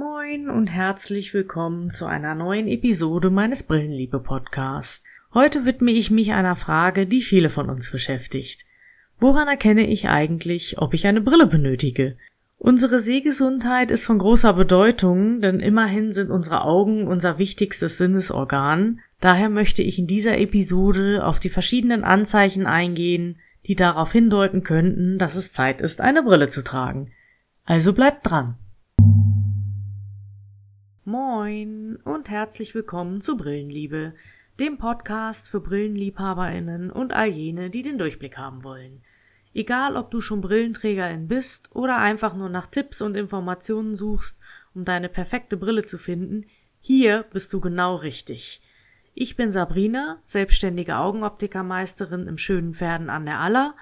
Moin und herzlich willkommen zu einer neuen Episode meines Brillenliebe Podcasts. Heute widme ich mich einer Frage, die viele von uns beschäftigt. Woran erkenne ich eigentlich, ob ich eine Brille benötige? Unsere Sehgesundheit ist von großer Bedeutung, denn immerhin sind unsere Augen unser wichtigstes Sinnesorgan. Daher möchte ich in dieser Episode auf die verschiedenen Anzeichen eingehen, die darauf hindeuten könnten, dass es Zeit ist, eine Brille zu tragen. Also bleibt dran. Moin und herzlich willkommen zu Brillenliebe, dem Podcast für Brillenliebhaberinnen und all jene, die den Durchblick haben wollen. Egal, ob du schon Brillenträgerin bist oder einfach nur nach Tipps und Informationen suchst, um deine perfekte Brille zu finden, hier bist du genau richtig. Ich bin Sabrina, selbstständige Augenoptikermeisterin im schönen Pferden an der Aller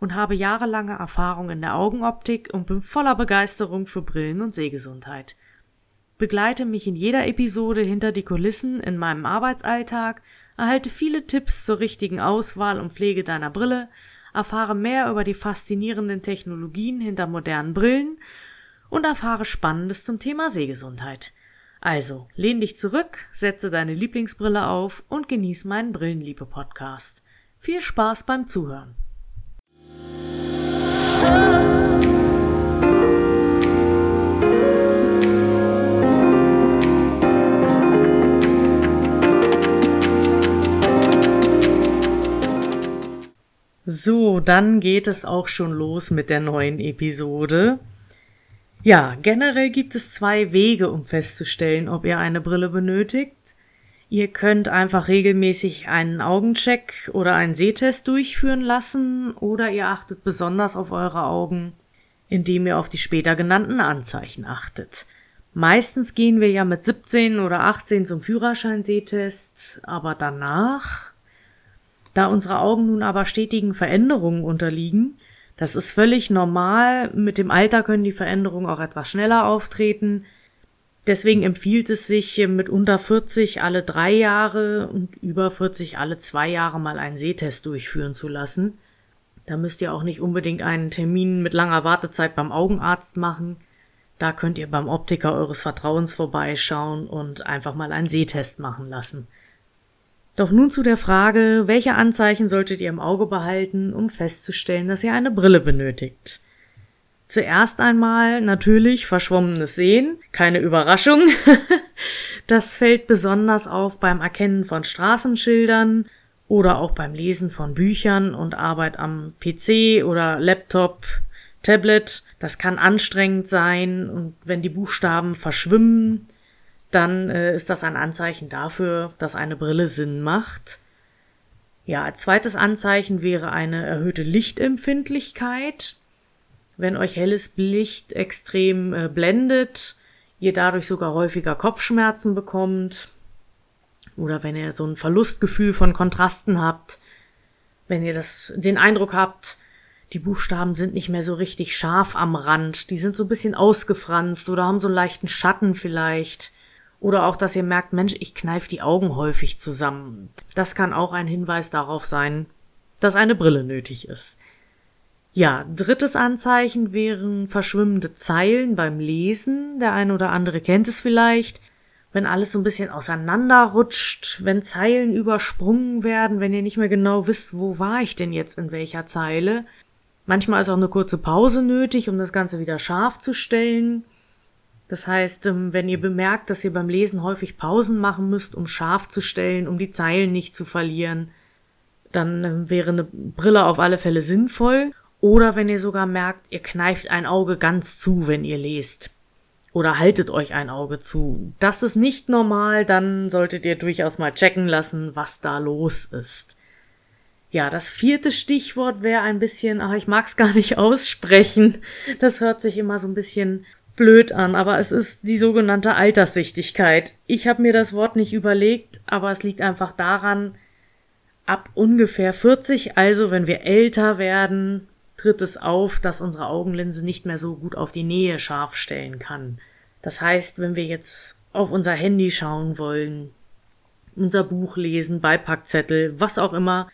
und habe jahrelange Erfahrung in der Augenoptik und bin voller Begeisterung für Brillen und Sehgesundheit. Begleite mich in jeder Episode hinter die Kulissen in meinem Arbeitsalltag, erhalte viele Tipps zur richtigen Auswahl und Pflege deiner Brille, erfahre mehr über die faszinierenden Technologien hinter modernen Brillen und erfahre Spannendes zum Thema Sehgesundheit. Also, lehn dich zurück, setze deine Lieblingsbrille auf und genieß meinen Brillenliebe-Podcast. Viel Spaß beim Zuhören. So, dann geht es auch schon los mit der neuen Episode. Ja, generell gibt es zwei Wege, um festzustellen, ob ihr eine Brille benötigt. Ihr könnt einfach regelmäßig einen Augencheck oder einen Sehtest durchführen lassen oder ihr achtet besonders auf eure Augen, indem ihr auf die später genannten Anzeichen achtet. Meistens gehen wir ja mit 17 oder 18 zum Führerschein-Sehtest, aber danach da unsere Augen nun aber stetigen Veränderungen unterliegen, das ist völlig normal, mit dem Alter können die Veränderungen auch etwas schneller auftreten, Deswegen empfiehlt es sich mit unter 40 alle drei Jahre und über 40 alle zwei Jahre mal einen Sehtest durchführen zu lassen. Da müsst ihr auch nicht unbedingt einen Termin mit langer Wartezeit beim Augenarzt machen. Da könnt ihr beim Optiker eures Vertrauens vorbeischauen und einfach mal einen Sehtest machen lassen. Doch nun zu der Frage, welche Anzeichen solltet ihr im Auge behalten, um festzustellen, dass ihr eine Brille benötigt? Zuerst einmal natürlich verschwommenes Sehen, keine Überraschung. das fällt besonders auf beim Erkennen von Straßenschildern oder auch beim Lesen von Büchern und Arbeit am PC oder Laptop, Tablet. Das kann anstrengend sein und wenn die Buchstaben verschwimmen, dann äh, ist das ein Anzeichen dafür, dass eine Brille Sinn macht. Ja, als zweites Anzeichen wäre eine erhöhte Lichtempfindlichkeit. Wenn euch helles Licht extrem äh, blendet, ihr dadurch sogar häufiger Kopfschmerzen bekommt, oder wenn ihr so ein Verlustgefühl von Kontrasten habt, wenn ihr das, den Eindruck habt, die Buchstaben sind nicht mehr so richtig scharf am Rand, die sind so ein bisschen ausgefranst oder haben so einen leichten Schatten vielleicht, oder auch, dass ihr merkt, Mensch, ich kneif die Augen häufig zusammen. Das kann auch ein Hinweis darauf sein, dass eine Brille nötig ist. Ja, drittes Anzeichen wären verschwimmende Zeilen beim Lesen. Der eine oder andere kennt es vielleicht. Wenn alles so ein bisschen auseinanderrutscht, wenn Zeilen übersprungen werden, wenn ihr nicht mehr genau wisst, wo war ich denn jetzt in welcher Zeile. Manchmal ist auch eine kurze Pause nötig, um das Ganze wieder scharf zu stellen. Das heißt, ähm, wenn ihr bemerkt, dass ihr beim Lesen häufig Pausen machen müsst, um scharf zu stellen, um die Zeilen nicht zu verlieren, dann ähm, wäre eine Brille auf alle Fälle sinnvoll. Oder wenn ihr sogar merkt, ihr kneift ein Auge ganz zu, wenn ihr lest. Oder haltet euch ein Auge zu. Das ist nicht normal, dann solltet ihr durchaus mal checken lassen, was da los ist. Ja, das vierte Stichwort wäre ein bisschen, ach, ich mag's gar nicht aussprechen. Das hört sich immer so ein bisschen blöd an, aber es ist die sogenannte Alterssichtigkeit. Ich habe mir das Wort nicht überlegt, aber es liegt einfach daran, ab ungefähr 40, also wenn wir älter werden, tritt es auf, dass unsere Augenlinse nicht mehr so gut auf die Nähe scharf stellen kann. Das heißt, wenn wir jetzt auf unser Handy schauen wollen, unser Buch lesen, Beipackzettel, was auch immer,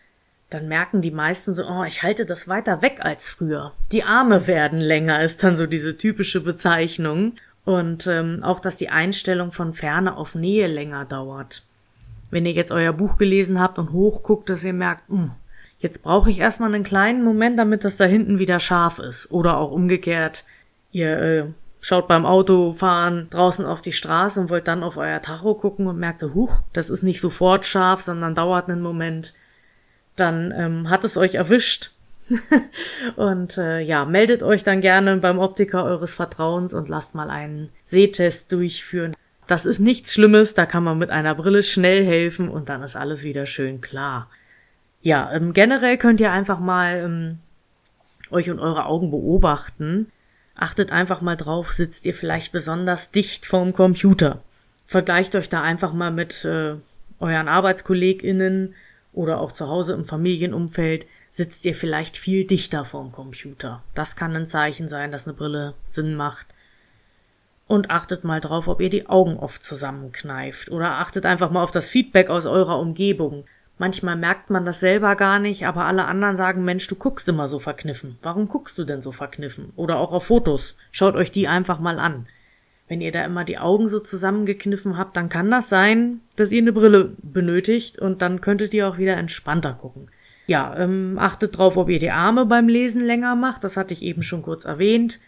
dann merken die meisten so, oh, ich halte das weiter weg als früher. Die Arme werden länger, ist dann so diese typische Bezeichnung. Und ähm, auch, dass die Einstellung von Ferne auf Nähe länger dauert. Wenn ihr jetzt euer Buch gelesen habt und hochguckt, dass ihr merkt, mh, hm, jetzt brauche ich erstmal einen kleinen Moment, damit das da hinten wieder scharf ist. Oder auch umgekehrt, ihr äh, schaut beim Autofahren draußen auf die Straße und wollt dann auf euer Tacho gucken und merkt so, huch, das ist nicht sofort scharf, sondern dauert einen Moment. Dann ähm, hat es euch erwischt und äh, ja, meldet euch dann gerne beim Optiker eures Vertrauens und lasst mal einen Sehtest durchführen. Das ist nichts Schlimmes, da kann man mit einer Brille schnell helfen und dann ist alles wieder schön klar. Ja, ähm, generell könnt ihr einfach mal ähm, euch und eure Augen beobachten. Achtet einfach mal drauf, sitzt ihr vielleicht besonders dicht vorm Computer. Vergleicht euch da einfach mal mit äh, euren ArbeitskollegInnen oder auch zu Hause im Familienumfeld sitzt ihr vielleicht viel dichter vorm Computer. Das kann ein Zeichen sein, dass eine Brille Sinn macht. Und achtet mal drauf, ob ihr die Augen oft zusammenkneift. Oder achtet einfach mal auf das Feedback aus eurer Umgebung. Manchmal merkt man das selber gar nicht, aber alle anderen sagen, Mensch, du guckst immer so verkniffen. Warum guckst du denn so verkniffen? Oder auch auf Fotos. Schaut euch die einfach mal an. Wenn ihr da immer die Augen so zusammengekniffen habt, dann kann das sein, dass ihr eine Brille benötigt und dann könntet ihr auch wieder entspannter gucken. Ja, ähm, achtet drauf, ob ihr die Arme beim Lesen länger macht. Das hatte ich eben schon kurz erwähnt.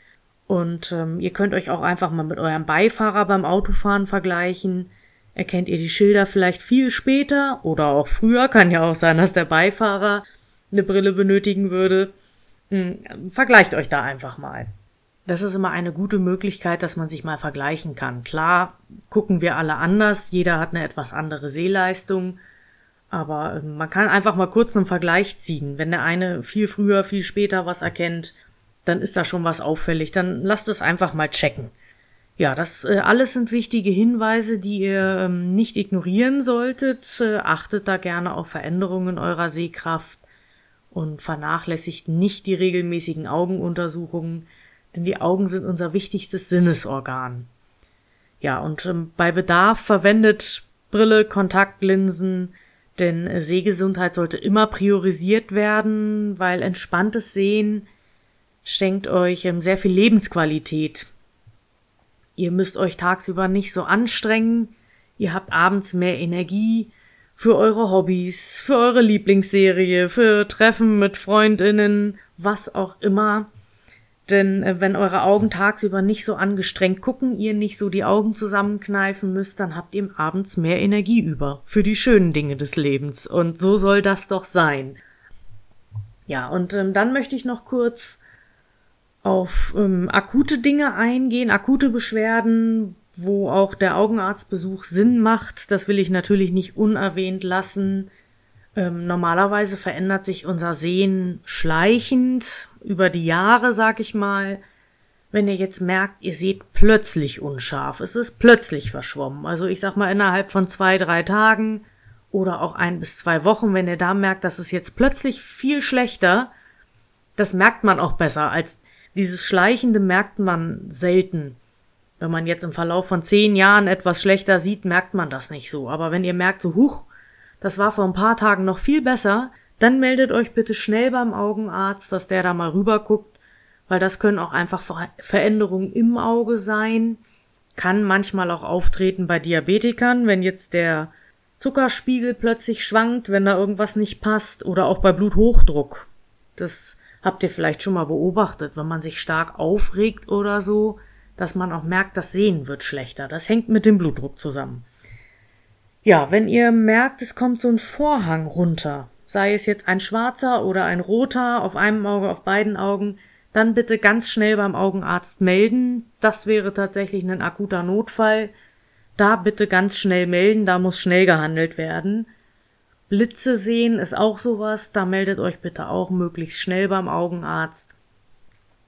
Und ähm, ihr könnt euch auch einfach mal mit eurem Beifahrer beim Autofahren vergleichen. Erkennt ihr die Schilder vielleicht viel später oder auch früher? Kann ja auch sein, dass der Beifahrer eine Brille benötigen würde. Hm, vergleicht euch da einfach mal. Das ist immer eine gute Möglichkeit, dass man sich mal vergleichen kann. Klar, gucken wir alle anders, jeder hat eine etwas andere Sehleistung, aber ähm, man kann einfach mal kurz einen Vergleich ziehen. Wenn der eine viel früher, viel später was erkennt, dann ist da schon was auffällig. Dann lasst es einfach mal checken. Ja, das äh, alles sind wichtige Hinweise, die ihr ähm, nicht ignorieren solltet. Äh, achtet da gerne auf Veränderungen eurer Sehkraft und vernachlässigt nicht die regelmäßigen Augenuntersuchungen, denn die Augen sind unser wichtigstes Sinnesorgan. Ja, und ähm, bei Bedarf verwendet Brille, Kontaktlinsen, denn Sehgesundheit sollte immer priorisiert werden, weil entspanntes Sehen schenkt euch ähm, sehr viel Lebensqualität. Ihr müsst euch tagsüber nicht so anstrengen, ihr habt abends mehr Energie für eure Hobbys, für eure Lieblingsserie, für Treffen mit Freundinnen, was auch immer. Denn äh, wenn eure Augen tagsüber nicht so angestrengt gucken, ihr nicht so die Augen zusammenkneifen müsst, dann habt ihr abends mehr Energie über für die schönen Dinge des Lebens. Und so soll das doch sein. Ja, und ähm, dann möchte ich noch kurz auf ähm, akute Dinge eingehen, akute Beschwerden, wo auch der Augenarztbesuch Sinn macht. Das will ich natürlich nicht unerwähnt lassen. Ähm, normalerweise verändert sich unser Sehen schleichend über die Jahre, sag ich mal. Wenn ihr jetzt merkt, ihr seht plötzlich unscharf, es ist plötzlich verschwommen. Also ich sag mal innerhalb von zwei, drei Tagen oder auch ein bis zwei Wochen, wenn ihr da merkt, dass es jetzt plötzlich viel schlechter, das merkt man auch besser als dieses Schleichende merkt man selten. Wenn man jetzt im Verlauf von zehn Jahren etwas schlechter sieht, merkt man das nicht so. Aber wenn ihr merkt, so, huch, das war vor ein paar Tagen noch viel besser, dann meldet euch bitte schnell beim Augenarzt, dass der da mal rüber guckt, weil das können auch einfach Veränderungen im Auge sein, kann manchmal auch auftreten bei Diabetikern, wenn jetzt der Zuckerspiegel plötzlich schwankt, wenn da irgendwas nicht passt oder auch bei Bluthochdruck. Das habt ihr vielleicht schon mal beobachtet, wenn man sich stark aufregt oder so, dass man auch merkt, das Sehen wird schlechter. Das hängt mit dem Blutdruck zusammen. Ja, wenn ihr merkt, es kommt so ein Vorhang runter, sei es jetzt ein schwarzer oder ein roter auf einem Auge, auf beiden Augen, dann bitte ganz schnell beim Augenarzt melden. Das wäre tatsächlich ein akuter Notfall. Da bitte ganz schnell melden, da muss schnell gehandelt werden. Blitze sehen ist auch sowas, da meldet euch bitte auch möglichst schnell beim Augenarzt.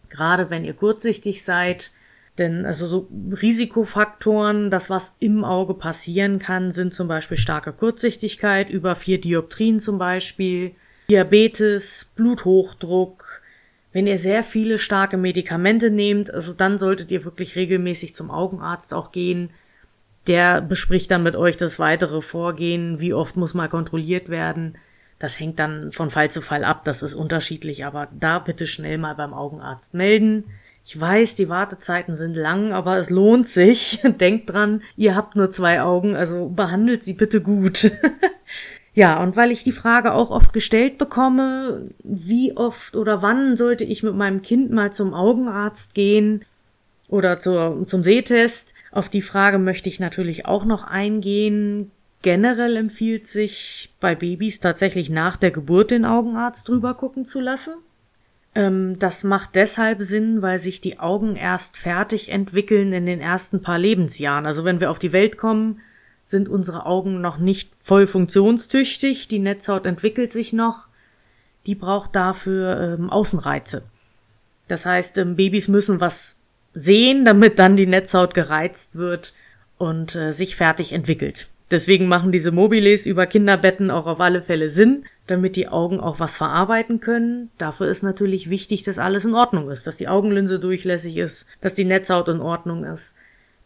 Gerade wenn ihr kurzsichtig seid, denn also so Risikofaktoren, das was im Auge passieren kann, sind zum Beispiel starke Kurzsichtigkeit, über vier Dioptrien zum Beispiel, Diabetes, Bluthochdruck. Wenn ihr sehr viele starke Medikamente nehmt, also dann solltet ihr wirklich regelmäßig zum Augenarzt auch gehen. Der bespricht dann mit euch das weitere Vorgehen, wie oft muss mal kontrolliert werden. Das hängt dann von Fall zu Fall ab, das ist unterschiedlich, aber da bitte schnell mal beim Augenarzt melden. Ich weiß, die Wartezeiten sind lang, aber es lohnt sich. Denkt dran, ihr habt nur zwei Augen, also behandelt sie bitte gut. ja, und weil ich die Frage auch oft gestellt bekomme, wie oft oder wann sollte ich mit meinem Kind mal zum Augenarzt gehen oder zur, zum Sehtest, auf die Frage möchte ich natürlich auch noch eingehen. Generell empfiehlt sich bei Babys tatsächlich nach der Geburt den Augenarzt drüber gucken zu lassen. Ähm, das macht deshalb Sinn, weil sich die Augen erst fertig entwickeln in den ersten paar Lebensjahren. Also wenn wir auf die Welt kommen, sind unsere Augen noch nicht voll funktionstüchtig, die Netzhaut entwickelt sich noch, die braucht dafür ähm, Außenreize. Das heißt, ähm, Babys müssen was sehen, damit dann die Netzhaut gereizt wird und äh, sich fertig entwickelt. Deswegen machen diese Mobiles über Kinderbetten auch auf alle Fälle Sinn, damit die Augen auch was verarbeiten können. Dafür ist natürlich wichtig, dass alles in Ordnung ist, dass die Augenlinse durchlässig ist, dass die Netzhaut in Ordnung ist.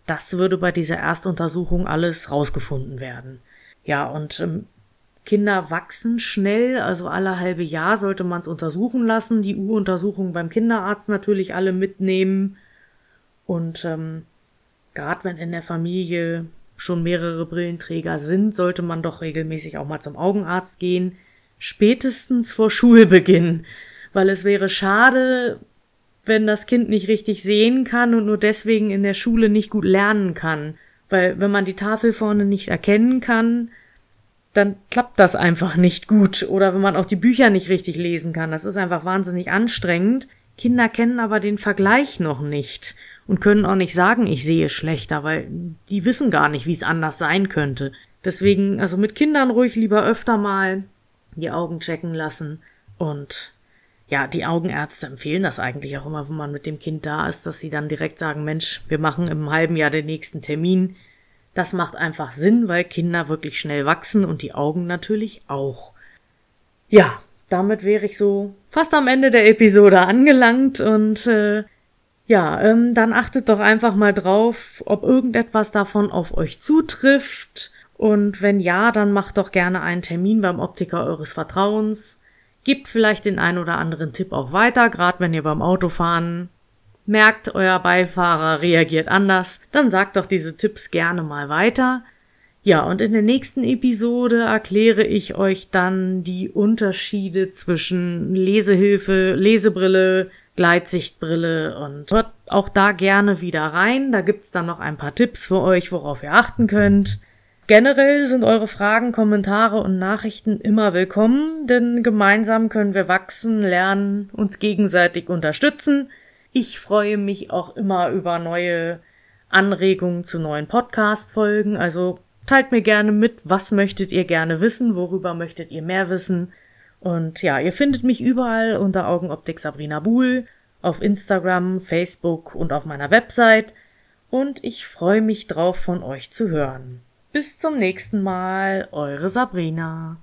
Das würde bei dieser Erstuntersuchung alles rausgefunden werden. Ja, und ähm, Kinder wachsen schnell, also alle halbe Jahr sollte man es untersuchen lassen. Die U-Untersuchung beim Kinderarzt natürlich alle mitnehmen. Und ähm, gerade wenn in der Familie schon mehrere Brillenträger sind, sollte man doch regelmäßig auch mal zum Augenarzt gehen, spätestens vor Schulbeginn, weil es wäre schade, wenn das Kind nicht richtig sehen kann und nur deswegen in der Schule nicht gut lernen kann, weil wenn man die Tafel vorne nicht erkennen kann, dann klappt das einfach nicht gut. Oder wenn man auch die Bücher nicht richtig lesen kann, das ist einfach wahnsinnig anstrengend. Kinder kennen aber den Vergleich noch nicht und können auch nicht sagen, ich sehe schlechter, weil die wissen gar nicht, wie es anders sein könnte. Deswegen, also mit Kindern ruhig lieber öfter mal die Augen checken lassen und ja, die Augenärzte empfehlen das eigentlich auch immer, wenn man mit dem Kind da ist, dass sie dann direkt sagen, Mensch, wir machen im halben Jahr den nächsten Termin. Das macht einfach Sinn, weil Kinder wirklich schnell wachsen und die Augen natürlich auch. Ja, damit wäre ich so fast am Ende der Episode angelangt und äh, ja, ähm, dann achtet doch einfach mal drauf, ob irgendetwas davon auf euch zutrifft. Und wenn ja, dann macht doch gerne einen Termin beim Optiker eures Vertrauens. Gebt vielleicht den ein oder anderen Tipp auch weiter, gerade wenn ihr beim Autofahren merkt, euer Beifahrer reagiert anders, dann sagt doch diese Tipps gerne mal weiter. Ja, und in der nächsten Episode erkläre ich euch dann die Unterschiede zwischen Lesehilfe, Lesebrille, Gleitsichtbrille und hört auch da gerne wieder rein. Da gibt's dann noch ein paar Tipps für euch, worauf ihr achten könnt. Generell sind eure Fragen, Kommentare und Nachrichten immer willkommen, denn gemeinsam können wir wachsen, lernen, uns gegenseitig unterstützen. Ich freue mich auch immer über neue Anregungen zu neuen Podcast-Folgen, also teilt mir gerne mit, was möchtet ihr gerne wissen, worüber möchtet ihr mehr wissen. Und ja, ihr findet mich überall unter Augenoptik Sabrina Buhl, auf Instagram, Facebook und auf meiner Website. Und ich freue mich drauf, von euch zu hören. Bis zum nächsten Mal, eure Sabrina.